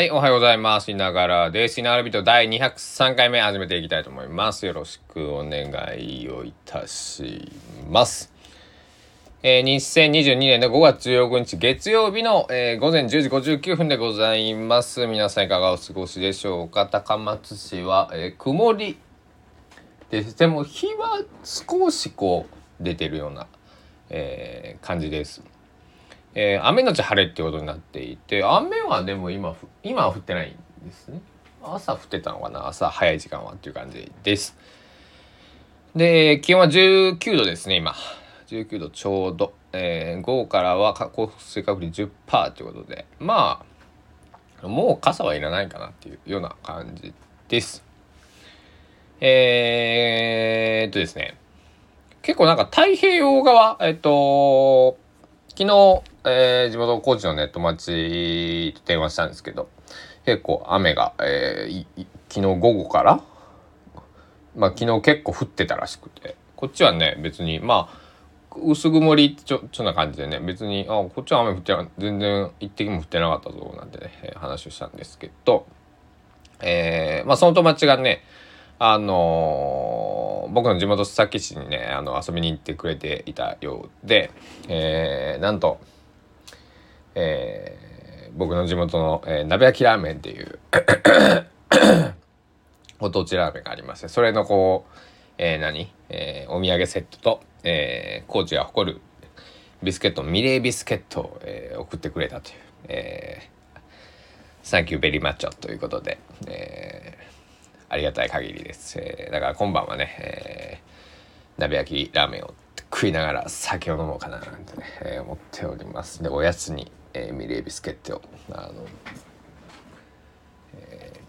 はい、おはようございます。いながらです。いながらビート第203回目始めていきたいと思います。よろしくお願いをいたします。えー、2022年の5月15日月曜日の、えー午前10時59分でございます。皆さんいかがお過ごしでしょうか？高松市は、えー曇りです。でも日は少しこう出てるような、えー感じです。えー雨のち晴れってことになっていて雨はでも今今は降ってないんですね。朝降ってたのかな？朝早い時間はっていう感じです。で気温は19度ですね今。19度ちょうど、えー午後からは降水確率10%ということで。まあもう傘はいらないかなっていうような感じです。えー、っとですね。結構なんか太平洋側えっと昨日、えー地元高知のね友達と電話したんですけど結構雨が、えー昨日午後からまあ昨日結構降ってたらしくてこっちはね別にまあ薄曇りちょちょな感じでね別にあこっちは雨降ってな全然一滴も降ってなかったぞなんてね、え話をしたんですけどえーまあその友達がねあのー僕の地元須崎市にねあの遊びに行ってくれていたようで、えーなんと、えー僕の地元の、えー鍋焼きラーメンっていうご当地ラーメンがありましてそれのこう、えー何、えーお土産セットと、えー高知が誇るビスケットミレービスケットを、えー送ってくれたという、えーサンキューベリーマッチョということで、えーありがたい限りです。えーだから今晩はね、えー鍋焼きラーメンを食いながら酒を飲もうかななんてね、えー思っております。で、おやつに、えーミレービスケットを、あの、えー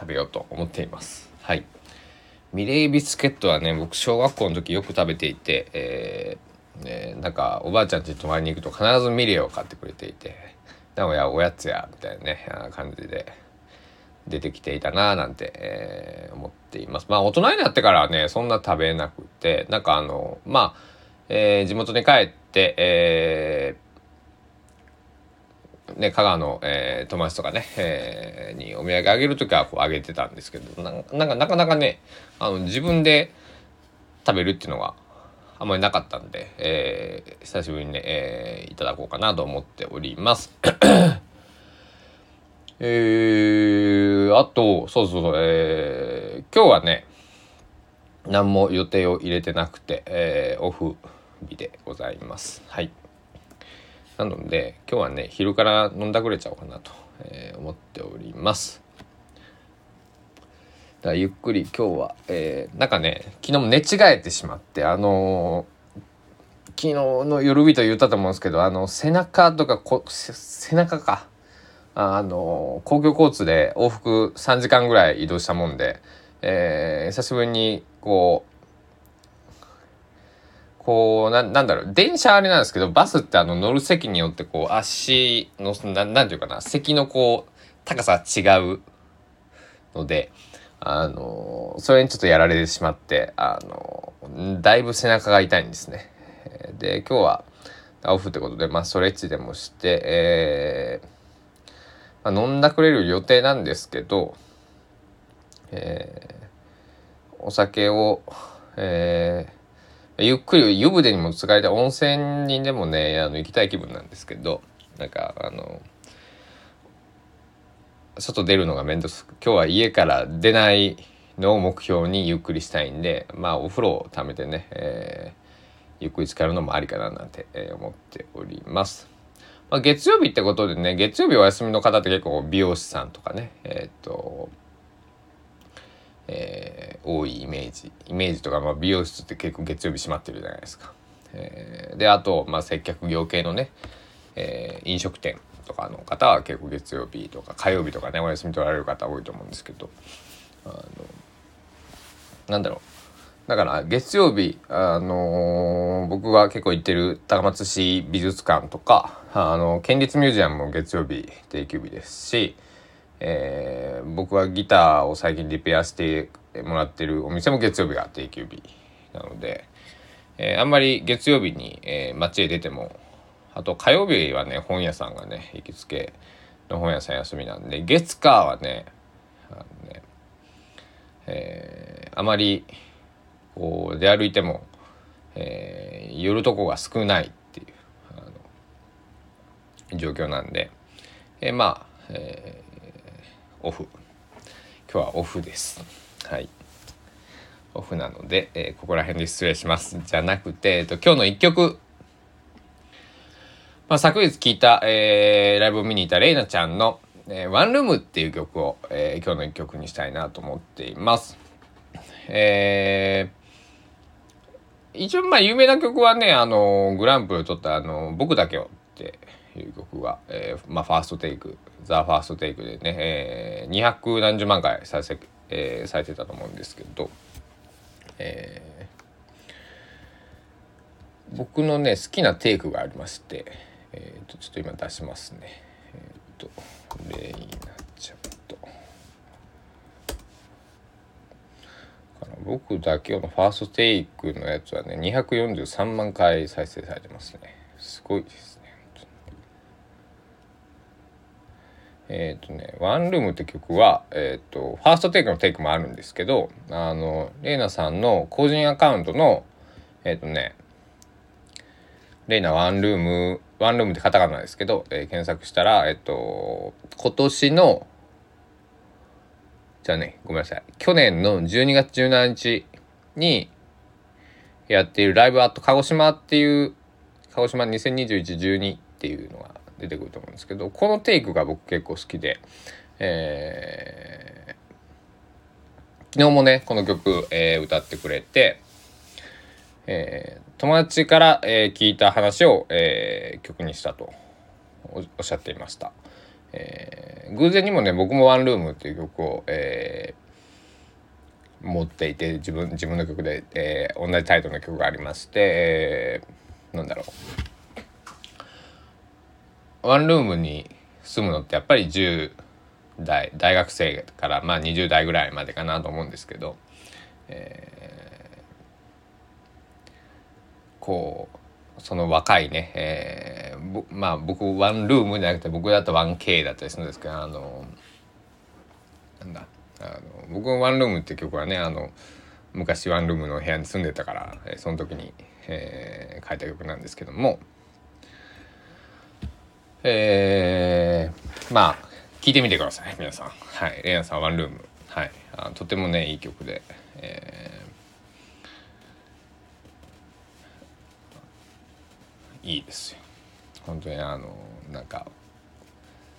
食べようと思っています。はい。ミレービスケットはね、僕小学校の時よく食べていて、えーねなんかおばあちゃん家に泊まりに行くと必ずミレーを買ってくれていて、なおやおやつや、みたいなね、感じで、出てきていたなぁなんて、えー思っています。まあ大人になってからはね、そんな食べなくて、なんかあの、まあ、えー地元に帰って、えーね、香川の、えー友達とかね、えーにお土産あげるときはこうあげてたんですけど、ななんかなかなかね、あの自分で食べるっていうのがあんまりなかったんで、えー久しぶりにね、えーいただこうかなと思っております。えー、あと、そうそうそう、えー、今日はね、何も予定を入れてなくて、えーオフ日でございます。はい。なので、今日はね、昼から飲んだくれちゃおうかなと、えー思っております。だゆっくり今日は、えーなんかね、昨日も寝違えてしまって、あのー昨日の夜日と言ったと思うんですけど、あの、背中とかこ、背中か。あの公共交通で往復3時間ぐらい移動したもんで、えー久しぶりにこうこうななんだろう電車あれなんですけどバスってあの乗る席によってこう足のななんていうかな席のこう高さ違うのであのそれにちょっとやられてしまってあのだいぶ背中が痛いんですね。で今日はオフってことで、まあ、ストレッチでもして、えーまあ、飲んだくれる予定なんですけど、えーお酒を、えーゆっくり湯船にも使えた温泉にでもねあの行きたい気分なんですけどなんかあの外出るのが面倒く今日は家から出ないのを目標にゆっくりしたいんでまあお風呂をためてね、えーゆっくり使えるのもありかななんて、思っております。まあ、月曜日ってことでね月曜日お休みの方って結構美容師さんとかねえーっと、えー多いイメージイメージとか、まあ、美容室って結構月曜日閉まってるじゃないですか。えーであと、まあ、接客業系のね、えー飲食店とかの方は結構月曜日とか火曜日とかねお休み取られる方多いと思うんですけどあのなんだろうだから月曜日、あのー僕が結構行ってる高松市美術館とかあの県立ミュージアムも月曜日定休日ですし、えー僕はギターを最近リペアしてもらってるお店も月曜日が定休日なので、えーあんまり月曜日に、えー街へ出てもあと火曜日はね本屋さんがね行きつけの本屋さん休みなんで月火はねあね、えー、あまりこう出歩いても、えー、寄るとこが少ない状況なんで、えー、まあ、えー、オフ。今日はオフです。はい。オフなので、えー、ここら辺で失礼します。じゃなくて、えっと、今日の一曲。まあ、昨日聴いた、えー、ライブを見に行ったレイナちゃんの、えー、ワンルームっていう曲を、えー、今日の一曲にしたいなと思っています。えー、一応まあ有名な曲はね、あの、グランプリを取ったあの、僕だけをっていう曲が、えー、まあファーストテイク、ザ・ファーストテイクでね、えー、200何十万回再生、えー、されてたと思うんですけど、えー、僕のね、好きなテイクがありまして、えっ、ー、とちょっと今出しますね。えっ、ー、とレイナちゃんと。僕だけのファーストテイクのやつはね243万回再生されてますね。すごいですね。えっ、ー、とね「ワンルーム」って曲は、えっ、ー、とファーストテイクのテイクもあるんですけどあのレイナさんの個人アカウントのえっ、ー、とねレイナワンルームワンルームってカタカナですけど、え、検索したら、えっと、今年の、じゃあね、ごめんなさい。去年の12月17日にやっているライブアット鹿児島っていう、鹿児島2021-12っていうのが出てくると思うんですけど、このテイクが僕結構好きで、えー、昨日もね、この曲、えー、歌ってくれて、えー、友達から、えー、聞いた話を、えー、曲にしたとおっしゃっていました。えー、偶然にもね僕も「ワンルームっていう曲を、えー、持っていて自分自分の曲で、えー、同じタイトルの曲がありまして、えー、なんだろうワンルームに住むのってやっぱり10代大学生からまあ20代ぐらいまでかなと思うんですけど、えーこうその若いね、えー、まあ僕ワンルームじゃなくて僕だと 1K だったりするんですけどあのなんだあの僕の「ワンルーム」って曲はねあの昔ワンルームの部屋に住んでたから、え、その時に、えー、書いた曲なんですけどもえー、まあ聞いてみてください皆さん。はい。レイナさんワンルーム。はい。あとてもねいい曲で、えーいいですよ。本当にあのなんか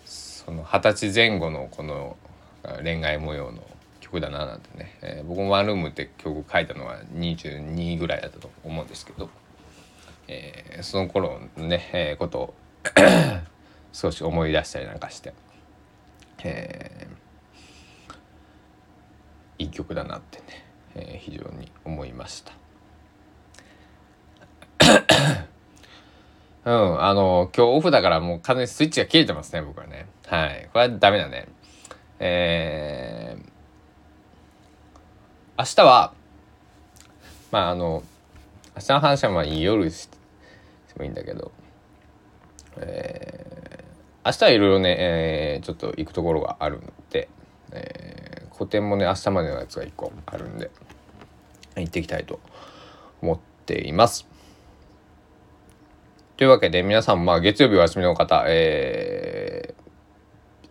その二十歳前後のこの恋愛模様の曲だななんてね、えー、僕も「ワンルーム」って曲書いたのは22ぐらいだったと思うんですけど、えー、その頃のね、えー、ことを 少し思い出したりなんかして、えー、いい曲だなってね、えー、非常に思いました。うん、あの、今日オフだからもう完全にスイッチが切れてますね、僕はね。はい。これはダメだね。えー、明日は、まああの、明日の話はまあ夜してもいいんだけど、明日はいろいろね、えー、ちょっと行くところがあるんで、えー、個展もね、明日までのやつが1個あるんで、行っていきたいと思っています。というわけで皆さんまあ月曜日お休みの方、えー、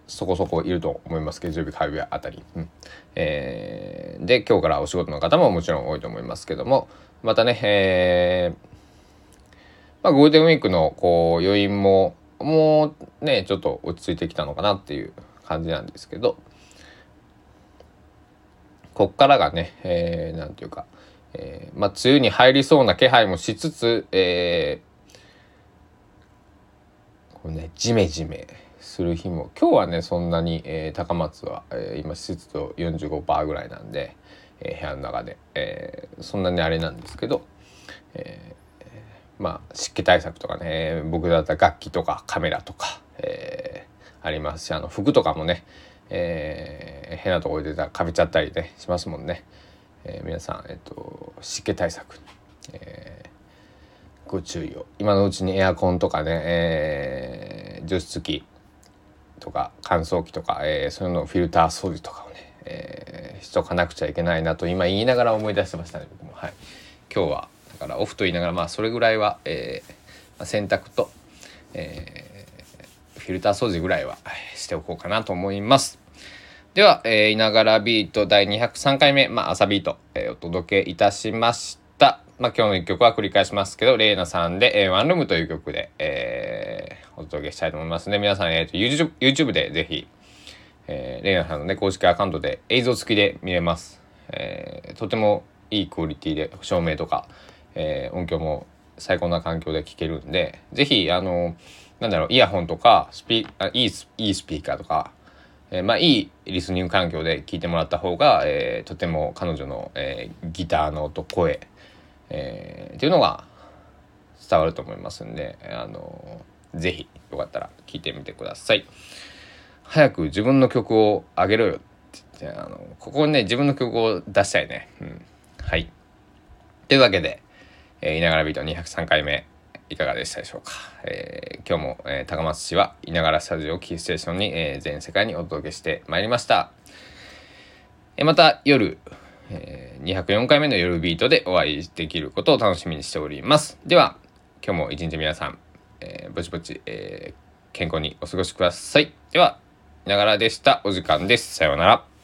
そこそこいると思います。月曜日火曜日あたり、うん。えー、で今日からお仕事の方ももちろん多いと思いますけどもまたね、えーまあ、ゴールデンウィークのこう余韻ももうねちょっと落ち着いてきたのかなっていう感じなんですけど。こっからがね、えー、なんていうか、えー、まあ梅雨に入りそうな気配もしつつ、えー、こねジメジメする日も今日はねそんなに、えー、高松は、えー、今湿度45%ぐらいなんで、えー、部屋の中で、えー、そんなにあれなんですけど、えー、まあ湿気対策とかね僕だったら楽器とかカメラとか、えー、ありますしあの服とかもね、えー、変なところでたらかびちゃったりねしますもんね、えー、皆さん、えーと、湿気対策、えーご注意を。今のうちにエアコンとかね、えー、除湿機とか乾燥機とか、えー、そういうのフィルター掃除とかをね、えー、しとかなくちゃいけないなと今言いながら思い出してましたね僕も。はい。今日はだからオフと言いながらまあそれぐらいは、えー、洗濯と、えー、フィルター掃除ぐらいはしておこうかなと思いますでは、えー、いながらビート第203回目、まあ、朝ビート、えー、お届けいたしました。まあ、今日の一曲は繰り返しますけど、レイナさんで、えー、ワンルームという曲で、えー、お届けしたいと思いますので、皆さん、えーと、YouTube, YouTube でぜひ、えー、レイナさんのね、公式アカウントで映像付きで見れます。えー、とてもいいクオリティで、照明とか、えー、音響も最高な環境で聴けるんで、ぜひ、あの、なんだろう、イヤホンとか、スピあいいいいスピーカーとか、えー、まあいいリスニング環境で聴いてもらった方が、えー、とても彼女の、えー、ギターの音声、えー、っていうのが伝わると思いますんで、あのー、ぜひよかったら聴いてみてください。早く自分の曲をあげろよって言って、あのここにね自分の曲を出したいね。うん、はい。というわけで、えー、いながらビート203回目いかがでしたでしょうか？えー、今日も、えー、高松市はいながらスタジオキーステーションに、えー、全世界にお届けしてまいりました。えまた夜、え204回目の夜ビートでお会いできることを楽しみにしております。では、今日も一日皆さん、えぼちぼち、え健康にお過ごしください。では、いながらでした。お時間です。さようなら。